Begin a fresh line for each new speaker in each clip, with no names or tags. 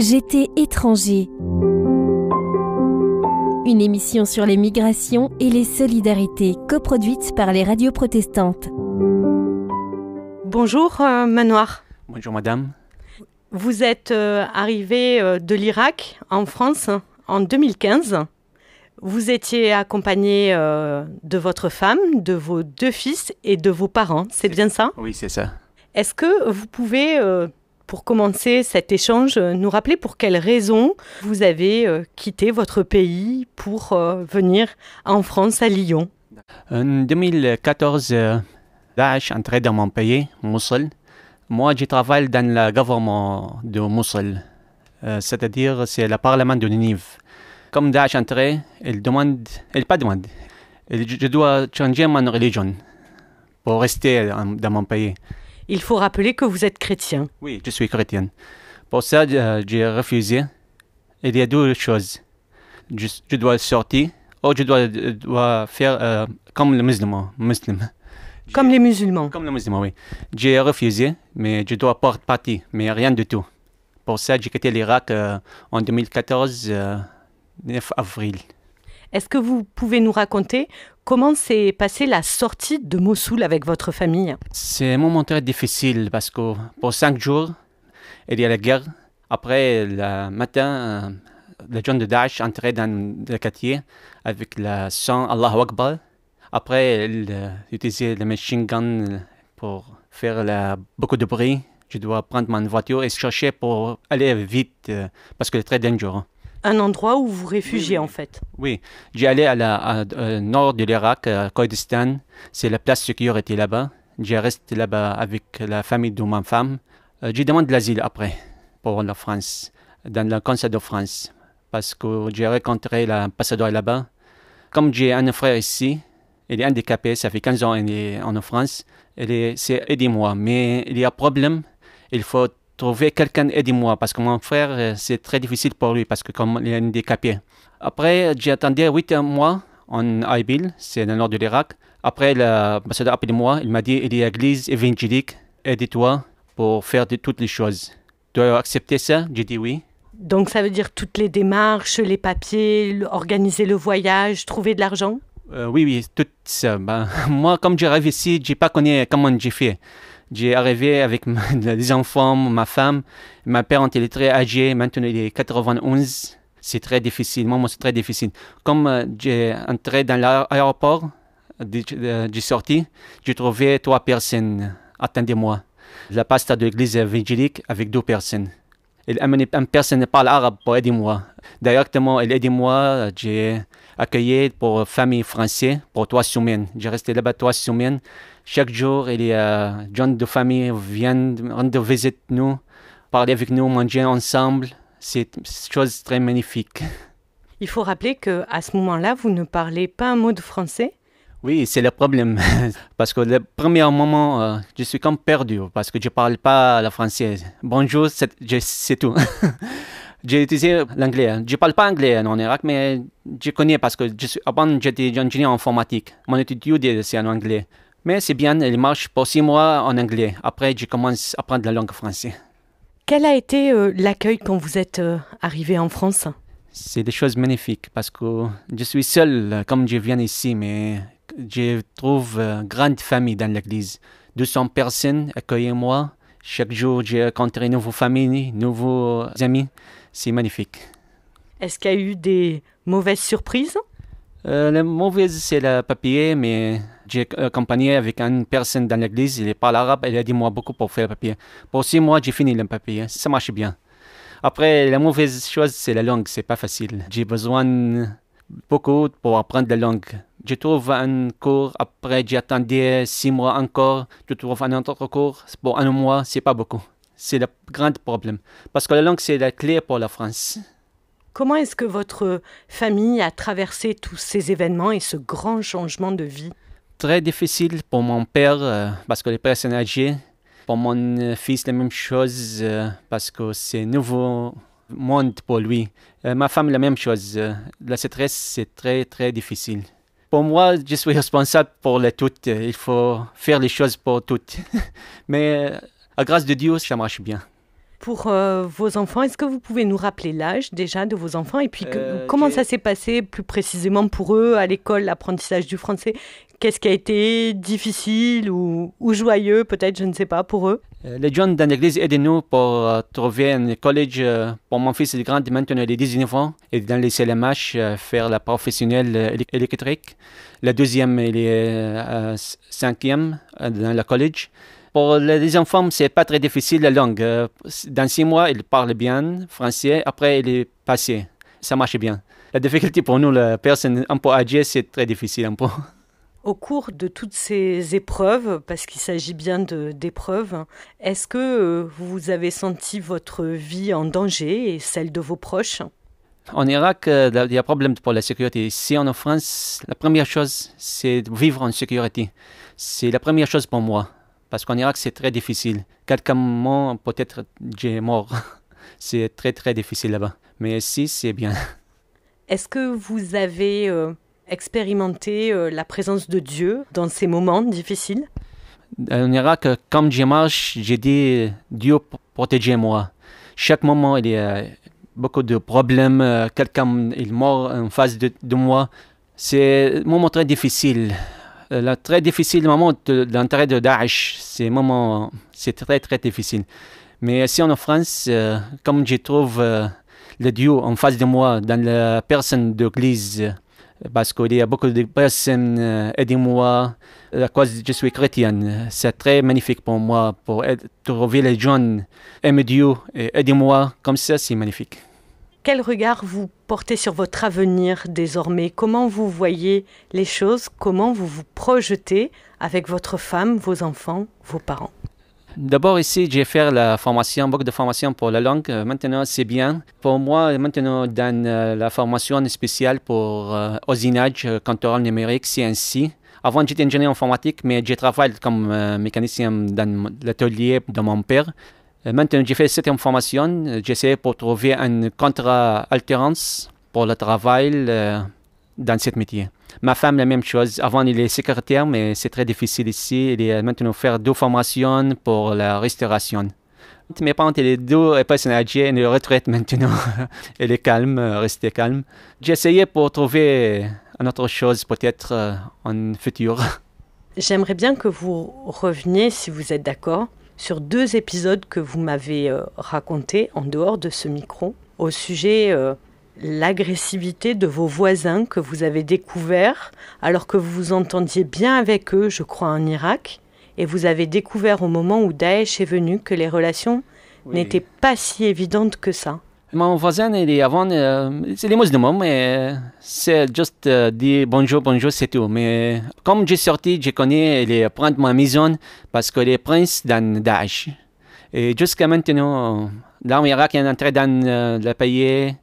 J'étais étranger. Une émission sur les migrations et les solidarités coproduite par les radios protestantes.
Bonjour euh, Manoir.
Bonjour madame.
Vous êtes euh, arrivé euh, de l'Irak en France en 2015. Vous étiez accompagné de votre femme, de vos deux fils et de vos parents. C'est bien ça?
Oui, c'est ça.
Est-ce que vous pouvez pour commencer cet échange, euh, nous rappeler pour quelles raisons vous avez euh, quitté votre pays pour euh, venir en France, à Lyon.
En 2014, Daesh entré dans mon pays, Mosul. Moi, je travaille dans le gouvernement de Mosul, c'est-à-dire c'est le parlement de Ninive. Comme Daesh entré, il demande, il pas demande, je dois changer ma religion pour rester dans mon pays.
Il faut rappeler que vous êtes chrétien.
Oui, je suis chrétien. Pour ça, euh, j'ai refusé. Il y a deux choses. Je, dois sortir ou je dois, dois faire euh, comme les musulmans.
Comme les musulmans.
Comme les musulmans, oui. J'ai refusé, mais je dois porter partie, mais rien du tout. Pour ça, j'ai quitté l'Irak euh, en 2014, 9 avril.
Est-ce que vous pouvez nous raconter Comment s'est passée la sortie de Mossoul avec votre famille?
C'est un moment très difficile parce que pour cinq jours, il y a la guerre. Après, le matin, euh, les gens de Daesh entraient dans le quartier avec le sang Allahu Akbar. Après, ils euh, utilisaient le machine gun pour faire beaucoup de bruit. Je dois prendre ma voiture et chercher pour aller vite euh, parce que c'est très dangereux
un endroit où vous réfugiez en fait.
Oui, j'ai allé à la euh, nord de l'Irak, à Kurdistan. C'est la place sécurité là-bas. J'ai resté là-bas avec la famille de ma femme. Euh, j'ai demandé l'asile après pour la France, dans le conseil de France, parce que j'ai rencontré l'ambassadeur là-bas. Comme j'ai un frère ici, il est handicapé, ça fait 15 ans qu'il est en France. Il s'est aidé moi, mais il y a un problème. Il faut trouver quelqu'un aide-moi parce que mon frère, euh, c'est très difficile pour lui parce que comme il est handicapé. Après, j'ai attendu 8 mois en Ibil, c'est dans le nord de l'Irak. Après, l'ambassadeur a appelé moi, il m'a dit, il y a l'église évangélique, aide-toi pour faire de toutes les choses. Tu as accepté ça? J'ai dit oui.
Donc ça veut dire toutes les démarches, les papiers, organiser le voyage, trouver de l'argent?
Euh, Oui, oui, tout ça. Ben, moi, comme j'arrive ici, je n'ai pas connu comment j'ai fait? J'ai arrivé avec des enfants, ma femme. Ma parente, elle est très âgée. Maintenant, il est 91. C'est très difficile. Moi, c'est très difficile. Comme euh, j'ai entré dans l'aéroport, j'ai sorti, j'ai trouvé trois personnes. Attendez-moi. La pasteur de l'église évangélique avec deux personnes. Une personne qui parle arabe pour moi. Directement, moi. J'ai accueilli pour famille française pour trois semaines. J'ai resté là-bas trois semaines. Chaque jour, des gens de famille viennent rendre visite nous, parler avec nous, manger ensemble. C'est une chose très magnifique.
Il faut rappeler que à ce moment-là, vous ne parlez pas un mot de français.
Oui, c'est le problème. parce que le premier moment, euh, je suis comme perdu parce que je ne parle pas le français. Bonjour, c'est tout. j'ai utilisé l'anglais. Je ne parle pas anglais en Irak, mais je connais parce que je suis, avant j'étais ingénieur informatique. Mon étude, c'est en anglais. Mais c'est bien, il marche pour six mois en anglais. Après, je commence à apprendre la langue française.
Quel a été euh, l'accueil quand vous êtes euh, arrivé en France?
C'est des choses magnifiques parce que je suis seul comme je viens ici, mais je trouve une grande famille dans l'église. 200 personnes accueillent moi. Chaque jour, j'ai rencontré une nouvelle famille, nouveaux amis. C'est magnifique.
Est-ce qu'il y a eu des mauvaises surprises?
Euh, La mauvaise, c'est le papier, mais j'ai accompagné avec une personne dans l'église, il parle arabe, elle a dit moi beaucoup pour faire le papier. Pour six mois, j'ai fini le papier, ça marche bien. Après, la mauvaise chose, c'est la langue, c'est pas facile. J'ai besoin beaucoup pour apprendre la langue. Je trouve un cours, après j'ai attendu six mois encore, je trouve un autre cours, pour un mois, c'est pas beaucoup. C'est le grand problème. Parce que la langue, c'est la clé pour la France.
Comment est-ce que votre famille a traversé tous ces événements et ce grand changement de vie?
Très difficile pour mon père euh, parce que les personnes âgées. Pour mon fils, la même chose euh, parce que c'est nouveau monde pour lui. Euh, ma femme, la même chose. la stress, c'est très, très difficile. Pour moi, je suis responsable pour les toutes. Il faut faire les choses pour toutes. Mais à grâce de Dieu, ça marche bien.
Pour euh, vos enfants, est-ce que vous pouvez nous rappeler l'âge déjà de vos enfants et puis que-
Euh,
comment ça s'est passé plus précisément pour eux à l'école, l'apprentissage du français? Qu'est-ce qui a été difficile ou, ou joyeux peut-être, je ne sais pas, pour eux?
Euh, Les jeunes dans l'église aident-nous pour euh, trouver un collège euh, pour mon fils, il est grand, maintenant il est 19 ans, et dans les CLMH, euh, faire la professionnelle euh, éle- électrique. La deuxième, il est euh, cinquième euh, dans le collège. Pour les enfants, c'est pas très difficile la langue. Euh, Dans six mois, il parle bien français, après il est passé. Ça marche bien. La difficulté pour nous, la personne un peu âgée, c'est très difficile un peu.
Au cours de toutes ces épreuves, parce qu'il s'agit bien d'épreuves, est-ce que euh, vous avez senti votre vie en danger et celle de vos proches?
En Irak, il y a un problème pour la sécurité. Ici en France, la première chose, c'est de vivre en sécurité. C'est la première chose pour moi. Parce qu'en Irak, c'est très difficile. Quelqu'un moment, peut-être j'ai mort. C'est très, très difficile là-bas. Mais ici, c'est bien.
Est-ce que vous avez euh, expérimenté euh, la présence de Dieu dans ces moments difficiles
En Irak, euh, comme je marche, j'ai dit Dieu protégez-moi. Chaque moment, il y a beaucoup de problèmes. euh, Quelqu'un il mort en face de, moi. C'est un moment très difficile. Le très difficile moment de l'entrée de Daesh, c'est moment, c'est très très difficile. Mais ici en France, comme je trouve le Dieu en face de moi, dans la personne euh, parce qu'il y a beaucoup de personnes euh, aidez-moi, à cause je suis chrétienne. C'est très magnifique pour moi, pour trouver les jeunes, aime Dieu aidez-moi, comme ça, c'est magnifique.
Quel regard vous portez sur votre avenir désormais? Comment vous voyez les choses? Comment vous vous projetez avec votre femme, vos enfants, vos parents?
D'abord ici, j'ai fait la formation, beaucoup de formation pour la langue. Euh, Maintenant, c'est bien. Pour moi, maintenant, dans euh, la formation spéciale pour euh, usinage, euh, contrôle numérique, CNC. Avant, j'étais ingénieur informatique, mais j'ai travaillé comme mécanicien dans l'atelier de mon père. Maintenant, j'ai fait cette formation. J'essaie pour trouver un contrat alternance pour le travail dans ce métier. Ma femme, la même chose. Avant, il est secrétaire, mais c'est très difficile ici. Il est maintenant faire deux formations pour la restauration. Mes parents, sont deux personnes âgées, retraite maintenant. Elle est calme, euh, restez calme. J'ai essayé pour trouver une autre chose, peut-être euh, en futur.
J'aimerais bien que vous reveniez, si vous êtes d'accord, sur deux épisodes que vous m'avez euh, racontés en dehors de ce micro, au sujet euh, l'agressivité de vos voisins que vous avez découvert alors que vous vous entendiez bien avec eux, je crois, en Irak, et vous avez découvert au moment où Daesh est venu que les relations n'étaient pas si évidentes que ça.
Mon voisin, il est avant, euh, c'est les musulmans, mais c'est juste euh, dire bonjour, bonjour, c'est tout. Mais comme j'ai sorti, je connais, il est prendre ma maison parce qu'il est prince dans Daesh. Et jusqu'à maintenant, l'armée irakienne est entrée dans euh, le pays,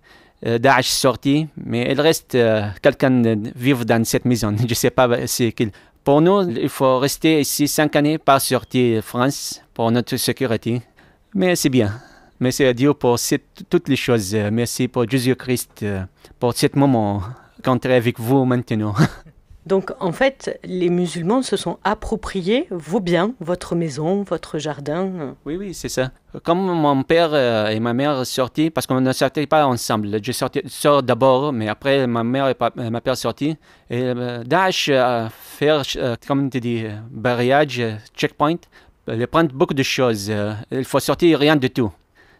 Daesh sorti, mais il reste euh, quelqu'un vivre dans cette maison. Je ne sais pas c'est qui. Pour nous, il faut rester ici cinq années, pas sortir de France pour notre sécurité. Mais c'est bien. Merci à Dieu pour toutes les choses. Euh, Merci pour Jésus-Christ, euh, pour ce moment rencontrer avec vous maintenant.
Donc en fait, les musulmans se sont appropriés vos biens, votre maison, votre jardin.
Oui, oui, c'est ça. Comme mon père euh, et ma mère sortis, parce qu'on ne sortait pas ensemble. Je sortais, d'abord, mais après ma mère et euh, ma père sortis. Et euh, Daesh a fait, comme tu dis, barrage, checkpoint. Il prend beaucoup de choses. Il faut sortir rien du tout.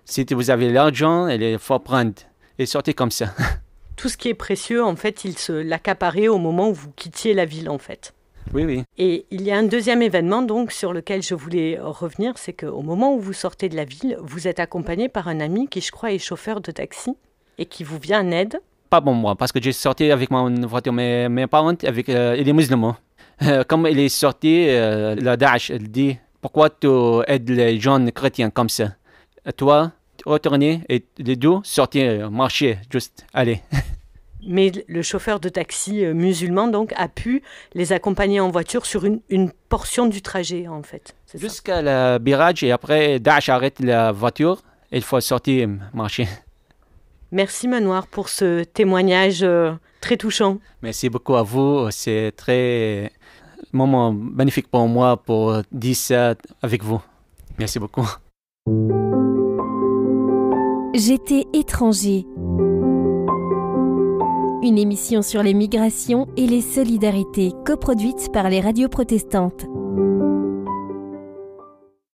Si vous avez l'argent, il faut prendre. Et sortir comme ça.
Tout ce qui est précieux, en fait, il se l'accaparait au moment où vous quittiez la ville, en fait.
Oui, oui.
Et il y a un deuxième événement donc sur lequel je voulais revenir, c'est qu'au moment où vous sortez de la ville, vous êtes accompagné par un ami qui, je crois, est chauffeur de taxi et qui vous vient en aide.
pas bon moi parce que j'ai sorti avec mon voiture mes, mes parents avec euh, il est musulman Euh, comme il est sorti euh, le Daesh il dit pourquoi tu aides les jeunes chrétiens comme ça? Toi retourner et les deux sortir marcher juste allez
Mais le chauffeur de taxi euh, musulman donc a pu les accompagner en voiture sur une, une portion du trajet en fait.
Jusqu'à le virage et après Daesh arrête la voiture. Il faut sortir marcher.
Merci Manoir pour ce témoignage euh, très touchant.
merci beaucoup à vous. C'est très moment magnifique pour moi pour dire ça avec vous. Merci beaucoup
J'étais étranger. Une émission sur les migrations et les solidarités coproduite par les radios protestantes.